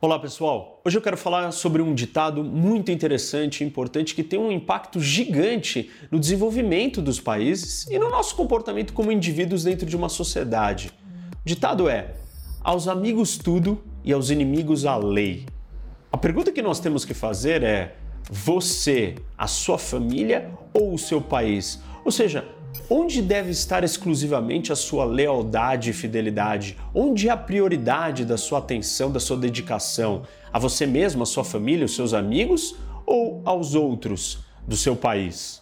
Olá pessoal, hoje eu quero falar sobre um ditado muito interessante e importante que tem um impacto gigante no desenvolvimento dos países e no nosso comportamento como indivíduos dentro de uma sociedade. O ditado é: aos amigos tudo e aos inimigos a lei. A pergunta que nós temos que fazer é: você, a sua família ou o seu país? Ou seja, Onde deve estar exclusivamente a sua lealdade e fidelidade? Onde é a prioridade da sua atenção, da sua dedicação? A você mesmo, a sua família, os seus amigos ou aos outros do seu país?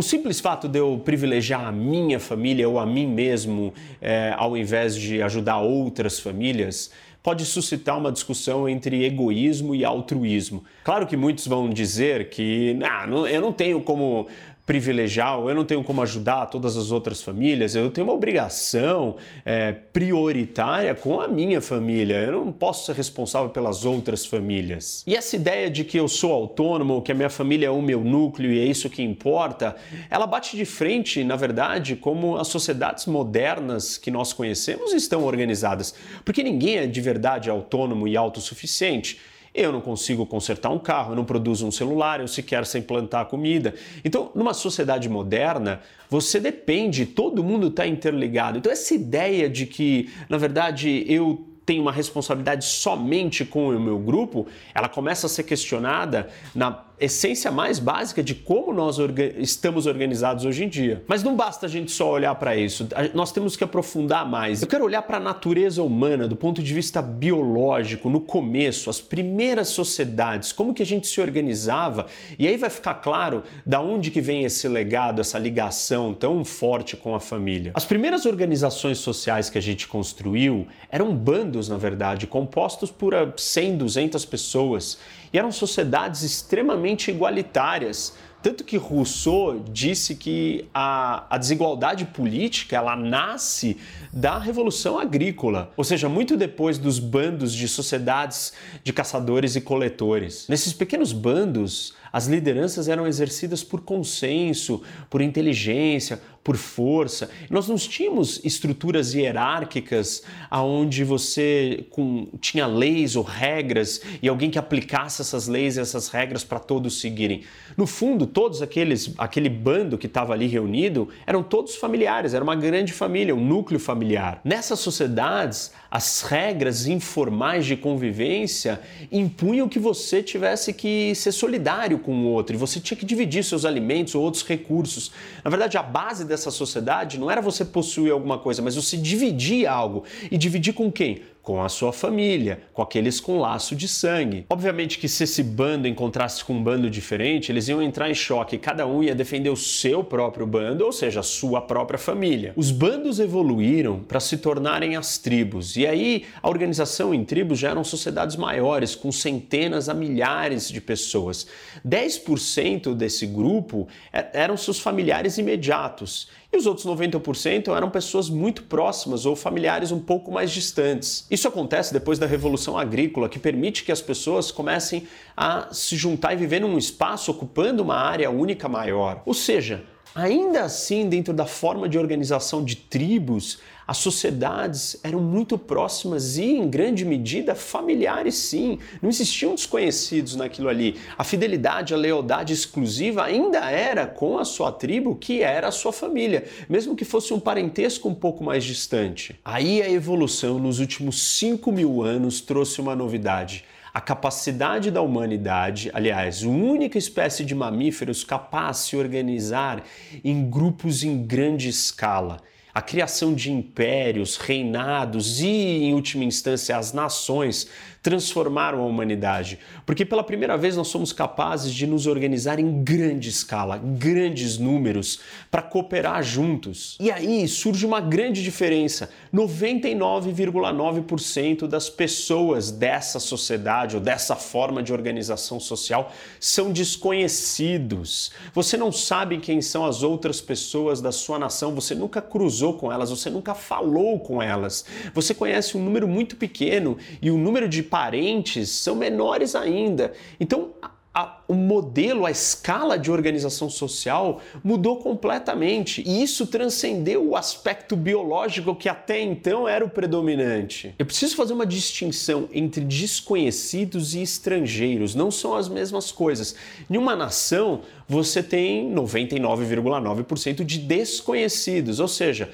O simples fato de eu privilegiar a minha família ou a mim mesmo, é, ao invés de ajudar outras famílias, pode suscitar uma discussão entre egoísmo e altruísmo. Claro que muitos vão dizer que não, eu não tenho como privilegiar, eu não tenho como ajudar todas as outras famílias, eu tenho uma obrigação é, prioritária com a minha família, eu não posso ser responsável pelas outras famílias. E essa ideia de que eu sou autônomo, que a minha família é o meu núcleo e é isso que importa, ela bate de frente, na verdade, como as sociedades modernas que nós conhecemos estão organizadas, porque ninguém é de verdade autônomo e autossuficiente. Eu não consigo consertar um carro, eu não produzo um celular, eu sequer sei plantar comida. Então, numa sociedade moderna, você depende, todo mundo está interligado. Então, essa ideia de que, na verdade, eu tenho uma responsabilidade somente com o meu grupo, ela começa a ser questionada na essência mais básica de como nós orga estamos organizados hoje em dia. Mas não basta a gente só olhar para isso, nós temos que aprofundar mais. Eu quero olhar para a natureza humana do ponto de vista biológico, no começo, as primeiras sociedades, como que a gente se organizava, e aí vai ficar claro da onde que vem esse legado, essa ligação tão forte com a família. As primeiras organizações sociais que a gente construiu eram bandos, na verdade, compostos por 100, 200 pessoas, e eram sociedades extremamente igualitárias. Tanto que Rousseau disse que a, a, desigualdade política ela nasce da revolução agrícola, ou seja, muito depois dos bandos de sociedades de caçadores e coletores. Nesses pequenos bandos, as lideranças eram exercidas por consenso, por inteligência, por força. Nós não tínhamos estruturas hierárquicas aonde você com, tinha leis ou regras e alguém que aplicasse essas leis e essas regras para todos seguirem. No fundo, todos aqueles, aquele bando que estava ali reunido eram todos familiares, era uma grande família, um núcleo familiar. Nessas sociedades, as regras informais de convivência impunham que você tivesse que ser solidário com o outro e você tinha que dividir seus alimentos ou outros recursos. Na verdade, a base dessa sociedade não era você possuir alguma coisa, mas você dividir algo. E dividir com quem? Com a sua família, com aqueles com laço de sangue. Obviamente que se esse bando encontrasse com um bando diferente, eles iam entrar em choque, cada um ia defender o seu próprio bando, ou seja, a sua própria família. Os bandos evoluíram para se tornarem as tribos, e aí a organização em tribos já eram sociedades maiores, com centenas a milhares de pessoas. 10% desse grupo é, eram seus familiares imediatos, e os outros 90% eram pessoas muito próximas ou familiares um pouco mais distantes. Isso acontece depois da revolução agrícola, que permite que as pessoas comecem a se juntar e viver num espaço ocupando uma área única maior. Ou seja, Ainda assim, dentro da forma de organização de tribos, as sociedades eram muito próximas e, em grande medida, familiares, sim. Não existiam desconhecidos naquilo ali. A fidelidade, a lealdade exclusiva ainda era com a sua tribo, que era a sua família, mesmo que fosse um parentesco um pouco mais distante. Aí a evolução nos últimos 5 mil anos trouxe uma novidade a capacidade da humanidade, aliás, única espécie de mamíferos capaz de se organizar em grupos em grande escala a criação de impérios, reinados e, em última instância, as nações transformaram a humanidade. Porque pela primeira vez nós somos capazes de nos organizar em grande escala, grandes números, para cooperar juntos. E aí surge uma grande diferença: 99,9% das pessoas dessa sociedade ou dessa forma de organização social são desconhecidos. Você não sabe quem são as outras pessoas da sua nação, você nunca cruzou com elas, você nunca falou com elas. Você conhece um número muito pequeno e o número de parentes são menores ainda. Então, a, o modelo, a escala de organização social mudou completamente e isso transcendeu o aspecto biológico que até então era o predominante. Eu preciso fazer uma distinção entre desconhecidos e estrangeiros, não são as mesmas coisas. Em uma nação, você tem 99,9% de desconhecidos, ou seja,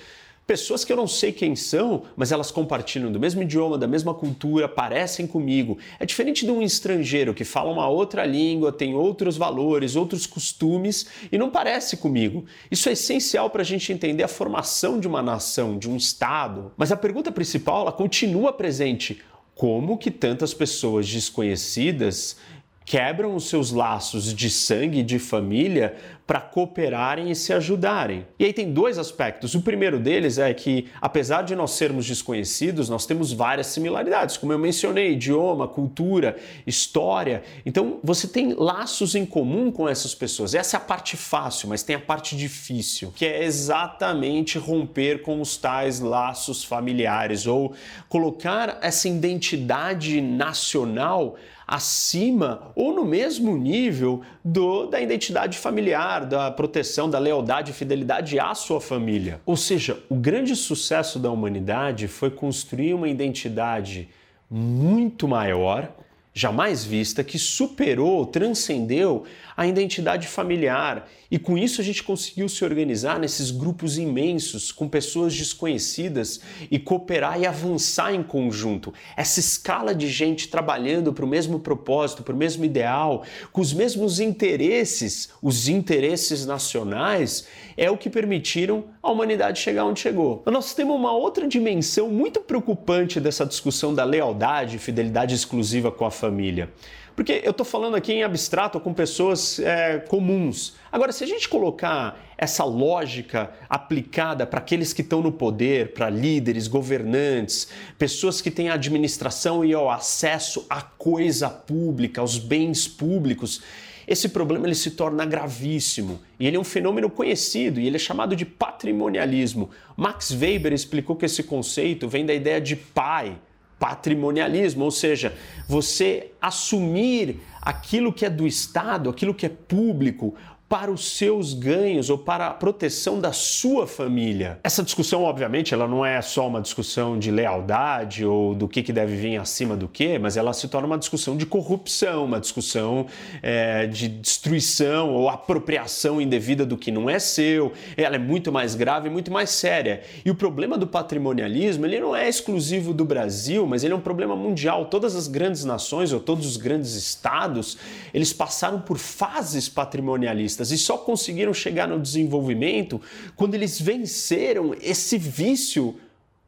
Pessoas que eu não sei quem são, mas elas compartilham do mesmo idioma, da mesma cultura, parecem comigo. É diferente de um estrangeiro que fala uma outra língua, tem outros valores, outros costumes e não parece comigo. Isso é essencial para a gente entender a formação de uma nação, de um Estado. Mas a pergunta principal ela continua presente. Como que tantas pessoas desconhecidas quebram os seus laços de sangue e de família para cooperarem e se ajudarem. E aí tem dois aspectos. O primeiro deles é que, apesar de nós sermos desconhecidos, nós temos várias similaridades, como eu mencionei, idioma, cultura, história. Então você tem laços em comum com essas pessoas. Essa é a parte fácil, mas tem a parte difícil, que é exatamente romper com os tais laços familiares ou colocar essa identidade nacional acima ou no mesmo nível do, da identidade familiar, da proteção, da lealdade e fidelidade à sua família. Ou seja, o grande sucesso da humanidade foi construir uma identidade muito maior jamais vista que superou, transcendeu a identidade familiar. E com isso a gente conseguiu se organizar nesses grupos imensos, com pessoas desconhecidas e cooperar e avançar em conjunto. Essa escala de gente trabalhando para o mesmo propósito, para o mesmo ideal, com os mesmos interesses, os interesses nacionais, é o que permitiram a humanidade chegar onde chegou. Nós temos uma outra dimensão muito preocupante dessa discussão da lealdade e fidelidade exclusiva com a família. Porque eu estou falando aqui em abstrato com pessoas é, comuns. Agora, se a gente colocar essa lógica aplicada para aqueles que estão no poder, para líderes, governantes, pessoas que têm a administração e o acesso à coisa pública, aos bens públicos, esse problema ele se torna gravíssimo e ele é um fenômeno conhecido e ele é chamado de patrimonialismo. Max Weber explicou que esse conceito vem da ideia de pai, patrimonialismo, ou seja, você assumir aquilo que é do Estado, aquilo que é público, para os seus ganhos ou para a proteção da sua família. Essa discussão, obviamente, ela não é só uma discussão de lealdade ou do que, que deve vir acima do que, mas ela se torna uma discussão de corrupção, uma discussão é, de destruição ou apropriação indevida do que não é seu. Ela é muito mais grave, muito mais séria. E o problema do patrimonialismo, ele não é exclusivo do Brasil, mas ele é um problema mundial. Todas as grandes nações ou todos os grandes estados, eles passaram por fases patrimonialistas e só conseguiram chegar no desenvolvimento quando eles venceram esse vício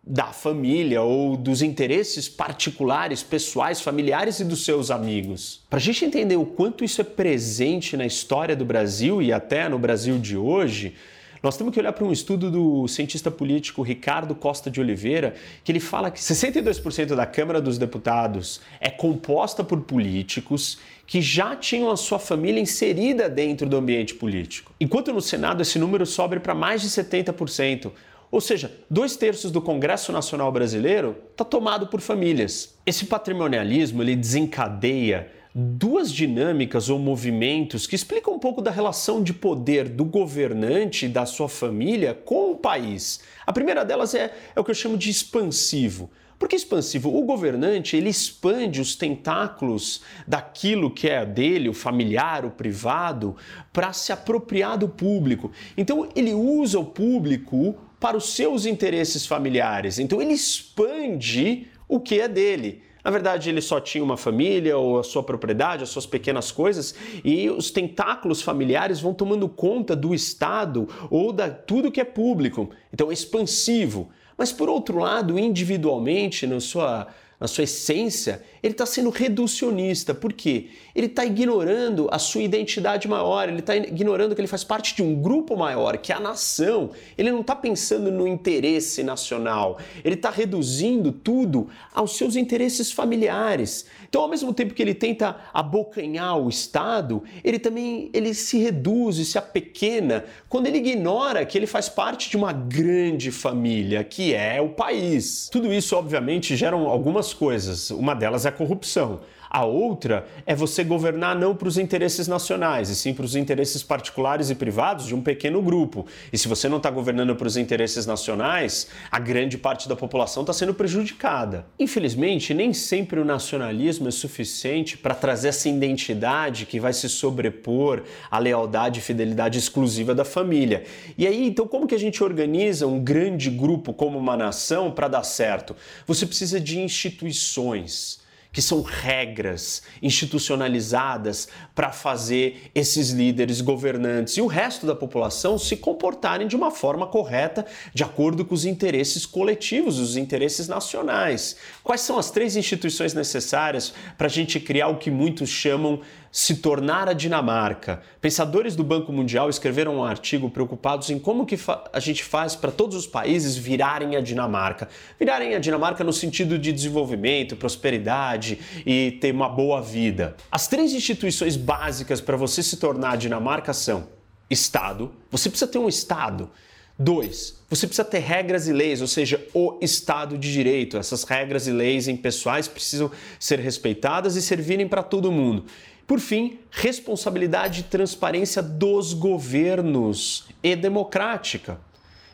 da família ou dos interesses particulares, pessoais, familiares e dos seus amigos. Para a gente entender o quanto isso é presente na história do Brasil e até no Brasil de hoje, nós temos que olhar para um estudo do cientista político Ricardo Costa de Oliveira, que ele fala que 62% da Câmara dos Deputados é composta por políticos que já tinham a sua família inserida dentro do ambiente político. Enquanto no Senado esse número sobe para mais de 70%. Ou seja, dois terços do Congresso Nacional Brasileiro está tomado por famílias. Esse patrimonialismo ele desencadeia duas dinâmicas ou movimentos que explicam um pouco da relação de poder do governante e da sua família com o país. A primeira delas é, é o que eu chamo de expansivo. Por que expansivo? O governante ele expande os tentáculos daquilo que é dele, o familiar, o privado, para se apropriar do público. Então ele usa o público para os seus interesses familiares. Então ele expande o que é dele. Na verdade, ele só tinha uma família ou a sua propriedade, as suas pequenas coisas, e os tentáculos familiares vão tomando conta do Estado ou da tudo que é público. Então, é expansivo. Mas por outro lado, individualmente, na sua na sua essência, ele está sendo reducionista. Por quê? Ele está ignorando a sua identidade maior, ele está ignorando que ele faz parte de um grupo maior, que é a nação. Ele não está pensando no interesse nacional, ele está reduzindo tudo aos seus interesses familiares. Então, ao mesmo tempo que ele tenta abocanhar o Estado, ele também ele se reduz e se apequena quando ele ignora que ele faz parte de uma grande família, que é o país. Tudo isso, obviamente, gera algumas coisas. Uma delas é a corrupção. A outra é você governar não para os interesses nacionais, e sim para os interesses particulares e privados de um pequeno grupo. E se você não está governando para os interesses nacionais, a grande parte da população está sendo prejudicada. Infelizmente, nem sempre o nacionalismo é suficiente para trazer essa identidade que vai se sobrepor à lealdade e fidelidade exclusiva da família. E aí, então, como que a gente organiza um grande grupo como uma nação para dar certo? Você precisa de instituições que são regras institucionalizadas para fazer esses líderes governantes e o resto da população se comportarem de uma forma correta, de acordo com os interesses coletivos, os interesses nacionais. Quais são as três instituições necessárias para a gente criar o que muitos chamam se tornar a Dinamarca. Pensadores do Banco Mundial escreveram um artigo preocupados em como que a gente faz para todos os países virarem a Dinamarca. Virarem a Dinamarca no sentido de desenvolvimento, prosperidade e ter uma boa vida. As três instituições básicas para você se tornar Dinamarca são Estado. Você precisa ter um Estado. Dois, você precisa ter regras e leis, ou seja, o Estado de Direito. Essas regras e leis impessoais precisam ser respeitadas e servirem para todo mundo. Por fim, responsabilidade e transparência dos governos e democrática.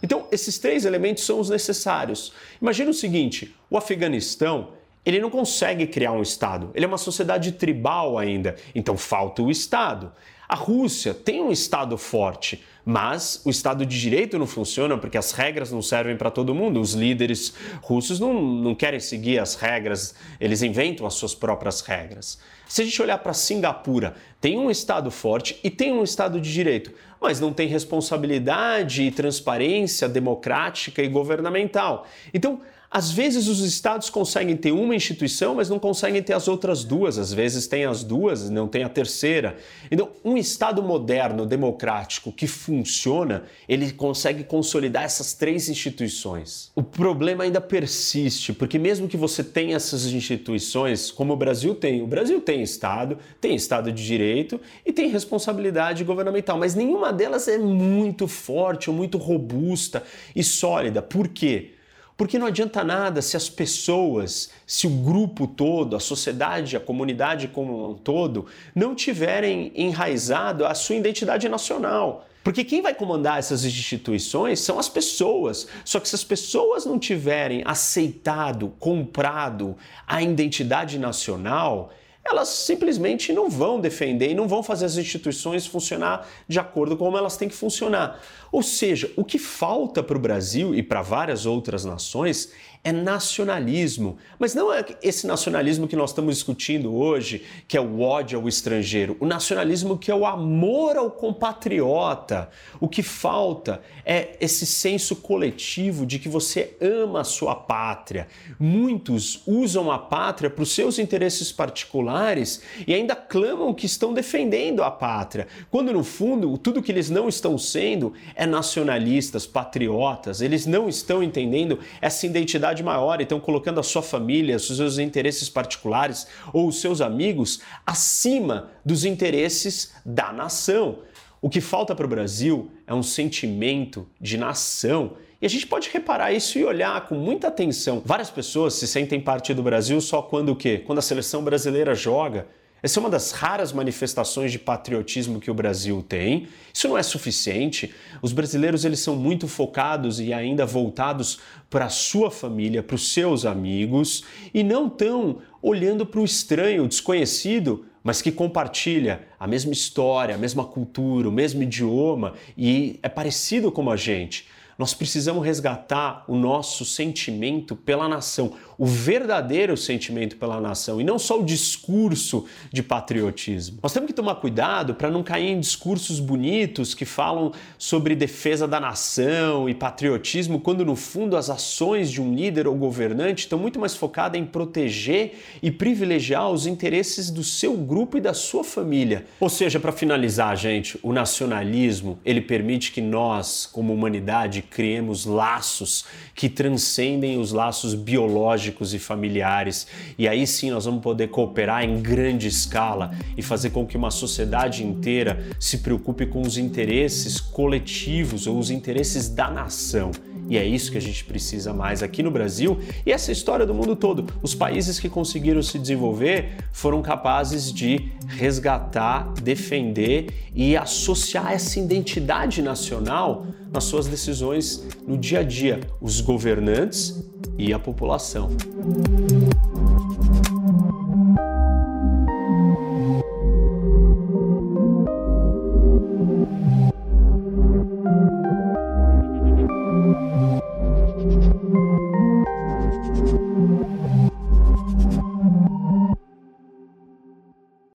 Então, esses três elementos são os necessários. Imagina o seguinte: o Afeganistão ele não consegue criar um Estado. Ele é uma sociedade tribal ainda, então falta o Estado. A Rússia tem um Estado forte, mas o Estado de Direito não funciona porque as regras não servem para todo mundo. Os líderes russos não, não querem seguir as regras, eles inventam as suas próprias regras. Se a gente olhar para Singapura, tem um Estado forte e tem um Estado de Direito, mas não tem responsabilidade e transparência democrática e governamental. Então, às vezes os estados conseguem ter uma instituição, mas não conseguem ter as outras duas. Às vezes tem as duas, não tem a terceira. Então, um estado moderno, democrático, que funciona, ele consegue consolidar essas três instituições. O problema ainda persiste, porque mesmo que você tenha essas instituições, como o Brasil tem, o Brasil tem estado, tem estado de direito e tem responsabilidade governamental, mas nenhuma delas é muito forte ou muito robusta e sólida. Por quê? Porque não adianta nada se as pessoas, se o grupo todo, a sociedade, a comunidade como um todo, não tiverem enraizado a sua identidade nacional. Porque quem vai comandar essas instituições são as pessoas. Só que se as pessoas não tiverem aceitado, comprado a identidade nacional, elas simplesmente não vão defender e não vão fazer as instituições funcionar de acordo com como elas têm que funcionar. Ou seja, o que falta para o Brasil e para várias outras nações é nacionalismo. Mas não é esse nacionalismo que nós estamos discutindo hoje, que é o ódio ao estrangeiro. O nacionalismo que é o amor ao compatriota. O que falta é esse senso coletivo de que você ama a sua pátria. Muitos usam a pátria para os seus interesses particulares e ainda clamam que estão defendendo a pátria, quando no fundo tudo que eles não estão sendo é nacionalistas, patriotas. Eles não estão entendendo essa identidade maior e estão colocando a sua família, os seus interesses particulares ou os seus amigos acima dos interesses da nação. O que falta para o Brasil é um sentimento de nação. E a gente pode reparar isso e olhar com muita atenção. Várias pessoas se sentem parte do Brasil só quando o quê? Quando a seleção brasileira joga. Essa é uma das raras manifestações de patriotismo que o Brasil tem. Isso não é suficiente. Os brasileiros eles são muito focados e ainda voltados para a sua família, para os seus amigos e não tão olhando para o estranho, o desconhecido, mas que compartilha a mesma história, a mesma cultura, o mesmo idioma e é parecido com a gente. Nós precisamos resgatar o nosso sentimento pela nação, o verdadeiro sentimento pela nação e não só o discurso de patriotismo. Nós temos que tomar cuidado para não cair em discursos bonitos que falam sobre defesa da nação e patriotismo, quando no fundo as ações de um líder ou governante estão muito mais focadas em proteger e privilegiar os interesses do seu grupo e da sua família. Ou seja, para finalizar, gente, o nacionalismo, ele permite que nós, como humanidade, criemos laços que transcendem os laços biológicos e familiares. E aí sim nós vamos poder cooperar em grande escala e fazer com que uma sociedade inteira se preocupe com os interesses coletivos ou os interesses da nação E é isso que a gente precisa mais aqui no Brasil e essa história do mundo todo. Os países que conseguiram se desenvolver foram capazes de resgatar, defender e associar essa identidade nacional nas suas decisões no dia a dia, os governantes e a população.